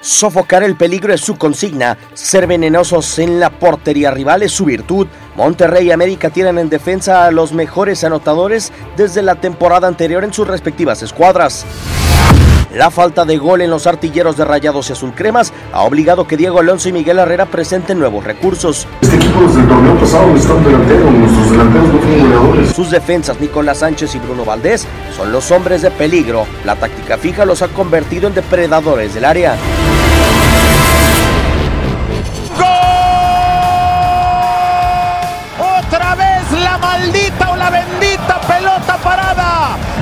Sofocar el peligro es su consigna, ser venenosos en la portería rival es su virtud. Monterrey y América tienen en defensa a los mejores anotadores desde la temporada anterior en sus respectivas escuadras. La falta de gol en los artilleros de Rayados y Azul Cremas ha obligado que Diego Alonso y Miguel Herrera presenten nuevos recursos. Este equipo desde el torneo pasado necesita un delantero, nuestros delanteros no fueron goleadores. Sus defensas, Nicolás Sánchez y Bruno Valdés, son los hombres de peligro. La táctica fija los ha convertido en depredadores del área.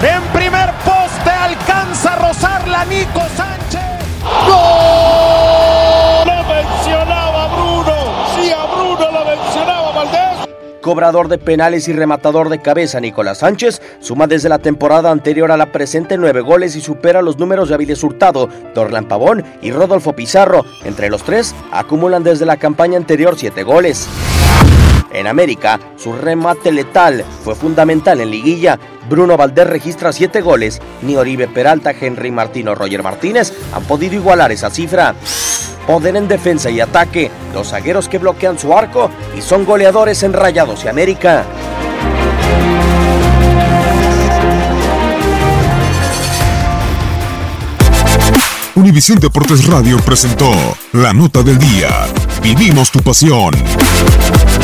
En primer poste alcanza a rozarla Nico Sánchez. ¡Gol! Lo mencionaba Bruno. Sí, a Bruno lo mencionaba Valdés. Cobrador de penales y rematador de cabeza, Nicolás Sánchez suma desde la temporada anterior a la presente nueve goles y supera los números de Aviles Hurtado, Dorlan Pavón y Rodolfo Pizarro. Entre los tres, acumulan desde la campaña anterior siete goles. En América, su remate letal fue fundamental en liguilla. Bruno Valdés registra 7 goles. Ni Oribe Peralta, Henry Martino, Roger Martínez han podido igualar esa cifra. Poder en defensa y ataque, los zagueros que bloquean su arco y son goleadores en Rayados y América. Univisión Deportes Radio presentó La Nota del Día. Vivimos tu pasión.